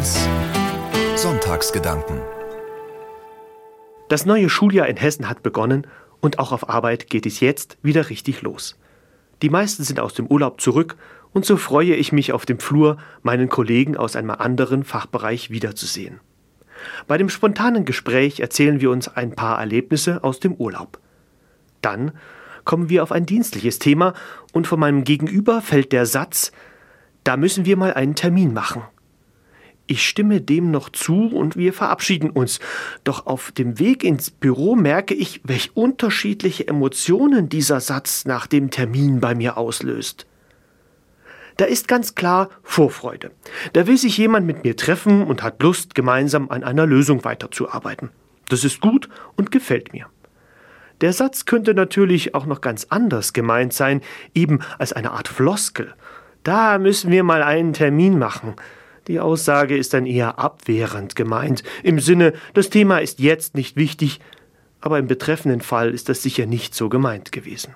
1 Sonntagsgedanken Das neue Schuljahr in Hessen hat begonnen und auch auf Arbeit geht es jetzt wieder richtig los. Die meisten sind aus dem Urlaub zurück und so freue ich mich auf dem Flur, meinen Kollegen aus einem anderen Fachbereich wiederzusehen. Bei dem spontanen Gespräch erzählen wir uns ein paar Erlebnisse aus dem Urlaub. Dann kommen wir auf ein dienstliches Thema und von meinem Gegenüber fällt der Satz, da müssen wir mal einen Termin machen. Ich stimme dem noch zu und wir verabschieden uns. Doch auf dem Weg ins Büro merke ich, welch unterschiedliche Emotionen dieser Satz nach dem Termin bei mir auslöst. Da ist ganz klar Vorfreude. Da will sich jemand mit mir treffen und hat Lust, gemeinsam an einer Lösung weiterzuarbeiten. Das ist gut und gefällt mir. Der Satz könnte natürlich auch noch ganz anders gemeint sein, eben als eine Art Floskel. Da müssen wir mal einen Termin machen. Die Aussage ist dann eher abwehrend gemeint, im Sinne, das Thema ist jetzt nicht wichtig, aber im betreffenden Fall ist das sicher nicht so gemeint gewesen.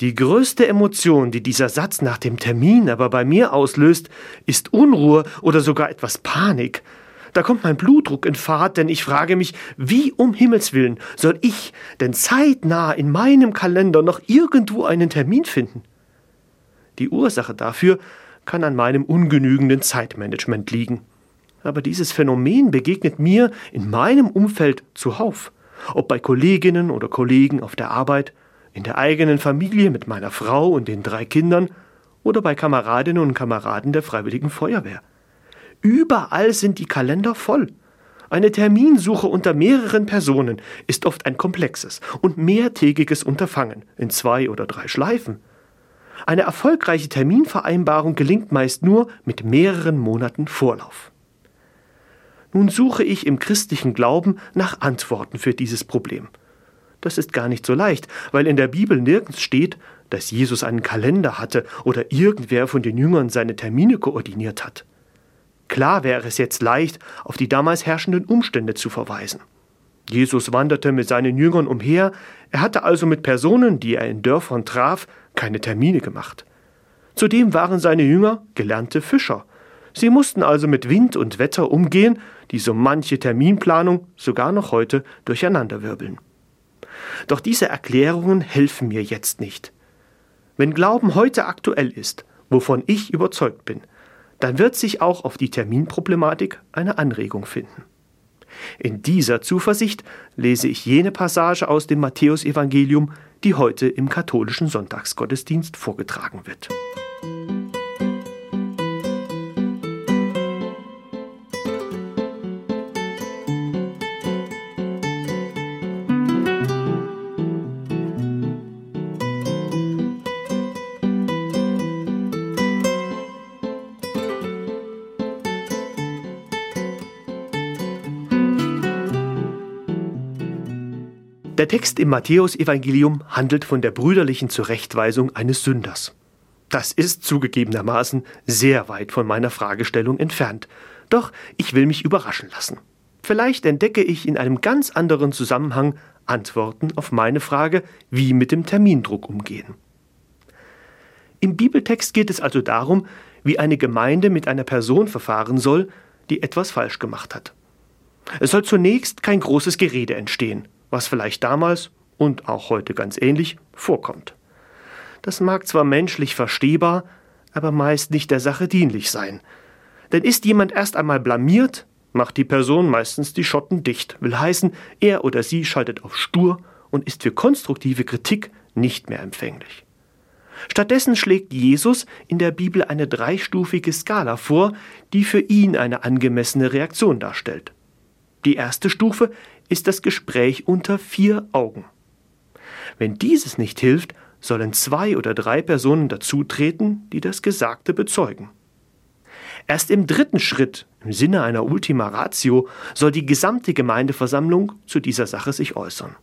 Die größte Emotion, die dieser Satz nach dem Termin aber bei mir auslöst, ist Unruhe oder sogar etwas Panik. Da kommt mein Blutdruck in Fahrt, denn ich frage mich, wie um Himmels willen soll ich denn zeitnah in meinem Kalender noch irgendwo einen Termin finden? Die Ursache dafür kann an meinem ungenügenden Zeitmanagement liegen. Aber dieses Phänomen begegnet mir in meinem Umfeld zuhauf, ob bei Kolleginnen oder Kollegen auf der Arbeit, in der eigenen Familie mit meiner Frau und den drei Kindern oder bei Kameradinnen und Kameraden der Freiwilligen Feuerwehr. Überall sind die Kalender voll. Eine Terminsuche unter mehreren Personen ist oft ein komplexes und mehrtägiges Unterfangen in zwei oder drei Schleifen. Eine erfolgreiche Terminvereinbarung gelingt meist nur mit mehreren Monaten Vorlauf. Nun suche ich im christlichen Glauben nach Antworten für dieses Problem. Das ist gar nicht so leicht, weil in der Bibel nirgends steht, dass Jesus einen Kalender hatte oder irgendwer von den Jüngern seine Termine koordiniert hat. Klar wäre es jetzt leicht, auf die damals herrschenden Umstände zu verweisen. Jesus wanderte mit seinen Jüngern umher, er hatte also mit Personen, die er in Dörfern traf, keine Termine gemacht. Zudem waren seine Jünger gelernte Fischer. Sie mussten also mit Wind und Wetter umgehen, die so manche Terminplanung sogar noch heute durcheinanderwirbeln. Doch diese Erklärungen helfen mir jetzt nicht. Wenn Glauben heute aktuell ist, wovon ich überzeugt bin, dann wird sich auch auf die Terminproblematik eine Anregung finden. In dieser Zuversicht lese ich jene Passage aus dem Matthäusevangelium, die heute im katholischen Sonntagsgottesdienst vorgetragen wird. Der Text im Matthäusevangelium handelt von der brüderlichen Zurechtweisung eines Sünders. Das ist zugegebenermaßen sehr weit von meiner Fragestellung entfernt. Doch ich will mich überraschen lassen. Vielleicht entdecke ich in einem ganz anderen Zusammenhang Antworten auf meine Frage, wie mit dem Termindruck umgehen. Im Bibeltext geht es also darum, wie eine Gemeinde mit einer Person verfahren soll, die etwas falsch gemacht hat. Es soll zunächst kein großes Gerede entstehen was vielleicht damals und auch heute ganz ähnlich vorkommt. Das mag zwar menschlich verstehbar, aber meist nicht der Sache dienlich sein. Denn ist jemand erst einmal blamiert, macht die Person meistens die Schotten dicht, will heißen, er oder sie schaltet auf stur und ist für konstruktive Kritik nicht mehr empfänglich. Stattdessen schlägt Jesus in der Bibel eine dreistufige Skala vor, die für ihn eine angemessene Reaktion darstellt. Die erste Stufe ist das Gespräch unter vier Augen. Wenn dieses nicht hilft, sollen zwei oder drei Personen dazutreten, die das Gesagte bezeugen. Erst im dritten Schritt, im Sinne einer Ultima Ratio, soll die gesamte Gemeindeversammlung zu dieser Sache sich äußern.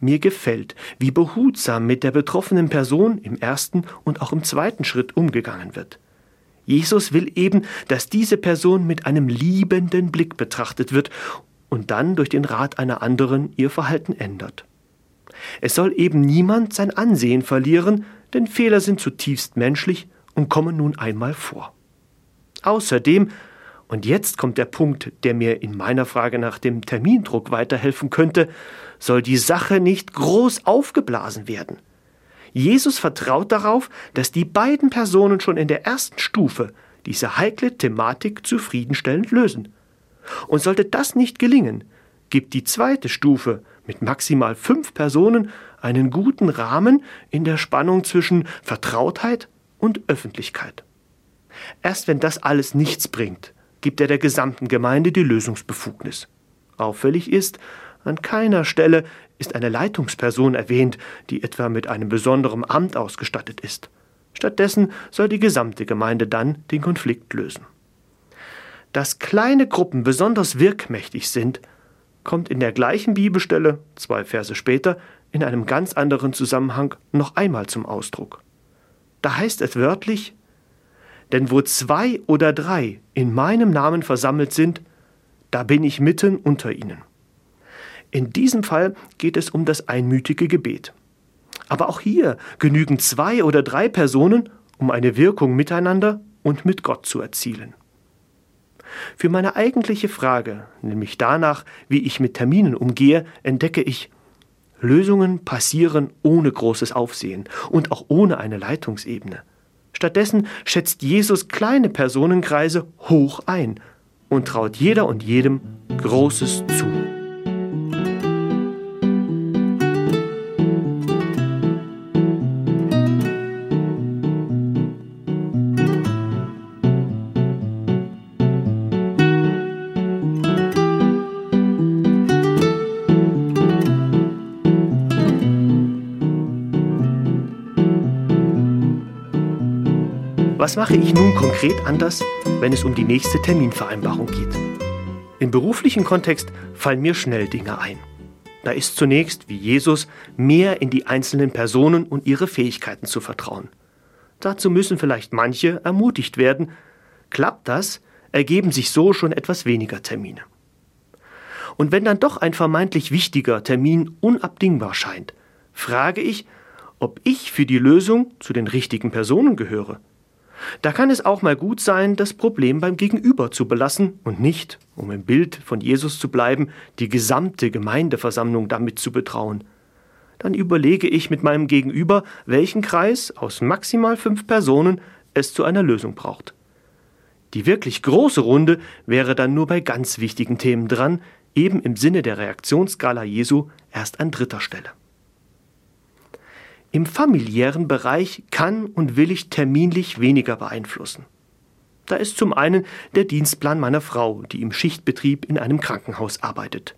Mir gefällt, wie behutsam mit der betroffenen Person im ersten und auch im zweiten Schritt umgegangen wird. Jesus will eben, dass diese Person mit einem liebenden Blick betrachtet wird und dann durch den Rat einer anderen ihr Verhalten ändert. Es soll eben niemand sein Ansehen verlieren, denn Fehler sind zutiefst menschlich und kommen nun einmal vor. Außerdem, und jetzt kommt der Punkt, der mir in meiner Frage nach dem Termindruck weiterhelfen könnte, soll die Sache nicht groß aufgeblasen werden. Jesus vertraut darauf, dass die beiden Personen schon in der ersten Stufe diese heikle Thematik zufriedenstellend lösen. Und sollte das nicht gelingen, gibt die zweite Stufe mit maximal fünf Personen einen guten Rahmen in der Spannung zwischen Vertrautheit und Öffentlichkeit. Erst wenn das alles nichts bringt, gibt er der gesamten Gemeinde die Lösungsbefugnis. Auffällig ist, an keiner Stelle ist eine Leitungsperson erwähnt, die etwa mit einem besonderen Amt ausgestattet ist. Stattdessen soll die gesamte Gemeinde dann den Konflikt lösen. Dass kleine Gruppen besonders wirkmächtig sind, kommt in der gleichen Bibelstelle, zwei Verse später, in einem ganz anderen Zusammenhang noch einmal zum Ausdruck. Da heißt es wörtlich, denn wo zwei oder drei in meinem Namen versammelt sind, da bin ich mitten unter ihnen. In diesem Fall geht es um das einmütige Gebet. Aber auch hier genügen zwei oder drei Personen, um eine Wirkung miteinander und mit Gott zu erzielen. Für meine eigentliche Frage, nämlich danach, wie ich mit Terminen umgehe, entdecke ich, Lösungen passieren ohne großes Aufsehen und auch ohne eine Leitungsebene. Stattdessen schätzt Jesus kleine Personenkreise hoch ein und traut jeder und jedem Großes zu. Was mache ich nun konkret anders, wenn es um die nächste Terminvereinbarung geht? Im beruflichen Kontext fallen mir schnell Dinge ein. Da ist zunächst, wie Jesus, mehr in die einzelnen Personen und ihre Fähigkeiten zu vertrauen. Dazu müssen vielleicht manche ermutigt werden. Klappt das, ergeben sich so schon etwas weniger Termine. Und wenn dann doch ein vermeintlich wichtiger Termin unabdingbar scheint, frage ich, ob ich für die Lösung zu den richtigen Personen gehöre. Da kann es auch mal gut sein, das Problem beim Gegenüber zu belassen und nicht, um im Bild von Jesus zu bleiben, die gesamte Gemeindeversammlung damit zu betrauen. Dann überlege ich mit meinem Gegenüber, welchen Kreis aus maximal fünf Personen es zu einer Lösung braucht. Die wirklich große Runde wäre dann nur bei ganz wichtigen Themen dran, eben im Sinne der Reaktionsskala Jesu erst an dritter Stelle. Im familiären Bereich kann und will ich terminlich weniger beeinflussen. Da ist zum einen der Dienstplan meiner Frau, die im Schichtbetrieb in einem Krankenhaus arbeitet.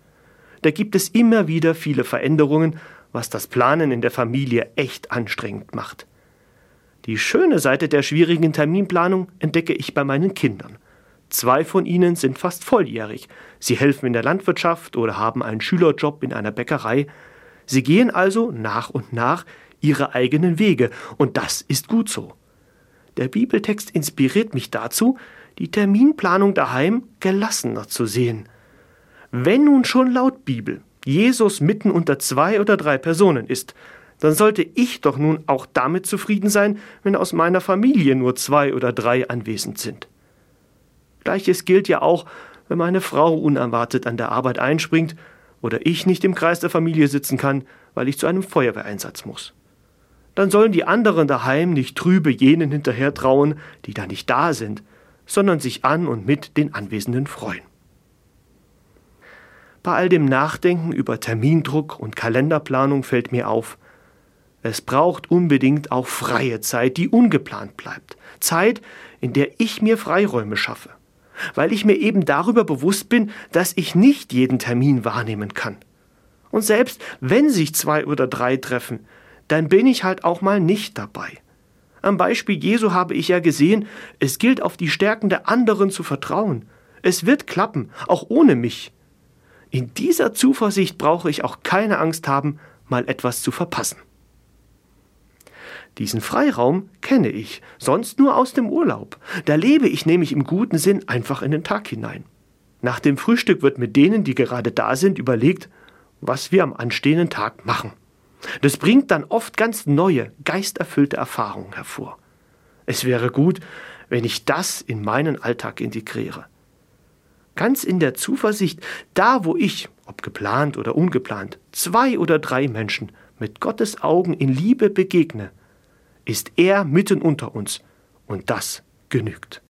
Da gibt es immer wieder viele Veränderungen, was das Planen in der Familie echt anstrengend macht. Die schöne Seite der schwierigen Terminplanung entdecke ich bei meinen Kindern. Zwei von ihnen sind fast volljährig. Sie helfen in der Landwirtschaft oder haben einen Schülerjob in einer Bäckerei. Sie gehen also nach und nach ihre eigenen Wege, und das ist gut so. Der Bibeltext inspiriert mich dazu, die Terminplanung daheim gelassener zu sehen. Wenn nun schon laut Bibel Jesus mitten unter zwei oder drei Personen ist, dann sollte ich doch nun auch damit zufrieden sein, wenn aus meiner Familie nur zwei oder drei anwesend sind. Gleiches gilt ja auch, wenn meine Frau unerwartet an der Arbeit einspringt oder ich nicht im Kreis der Familie sitzen kann, weil ich zu einem Feuerwehreinsatz muss dann sollen die anderen daheim nicht trübe jenen hinterher trauen, die da nicht da sind, sondern sich an und mit den Anwesenden freuen. Bei all dem Nachdenken über Termindruck und Kalenderplanung fällt mir auf, es braucht unbedingt auch freie Zeit, die ungeplant bleibt. Zeit, in der ich mir Freiräume schaffe. Weil ich mir eben darüber bewusst bin, dass ich nicht jeden Termin wahrnehmen kann. Und selbst wenn sich zwei oder drei treffen, dann bin ich halt auch mal nicht dabei. Am Beispiel Jesu habe ich ja gesehen, es gilt auf die Stärken der anderen zu vertrauen. Es wird klappen, auch ohne mich. In dieser Zuversicht brauche ich auch keine Angst haben, mal etwas zu verpassen. Diesen Freiraum kenne ich, sonst nur aus dem Urlaub. Da lebe ich nämlich im guten Sinn einfach in den Tag hinein. Nach dem Frühstück wird mit denen, die gerade da sind, überlegt, was wir am anstehenden Tag machen. Das bringt dann oft ganz neue, geisterfüllte Erfahrungen hervor. Es wäre gut, wenn ich das in meinen Alltag integriere. Ganz in der Zuversicht, da wo ich, ob geplant oder ungeplant, zwei oder drei Menschen mit Gottes Augen in Liebe begegne, ist er mitten unter uns und das genügt.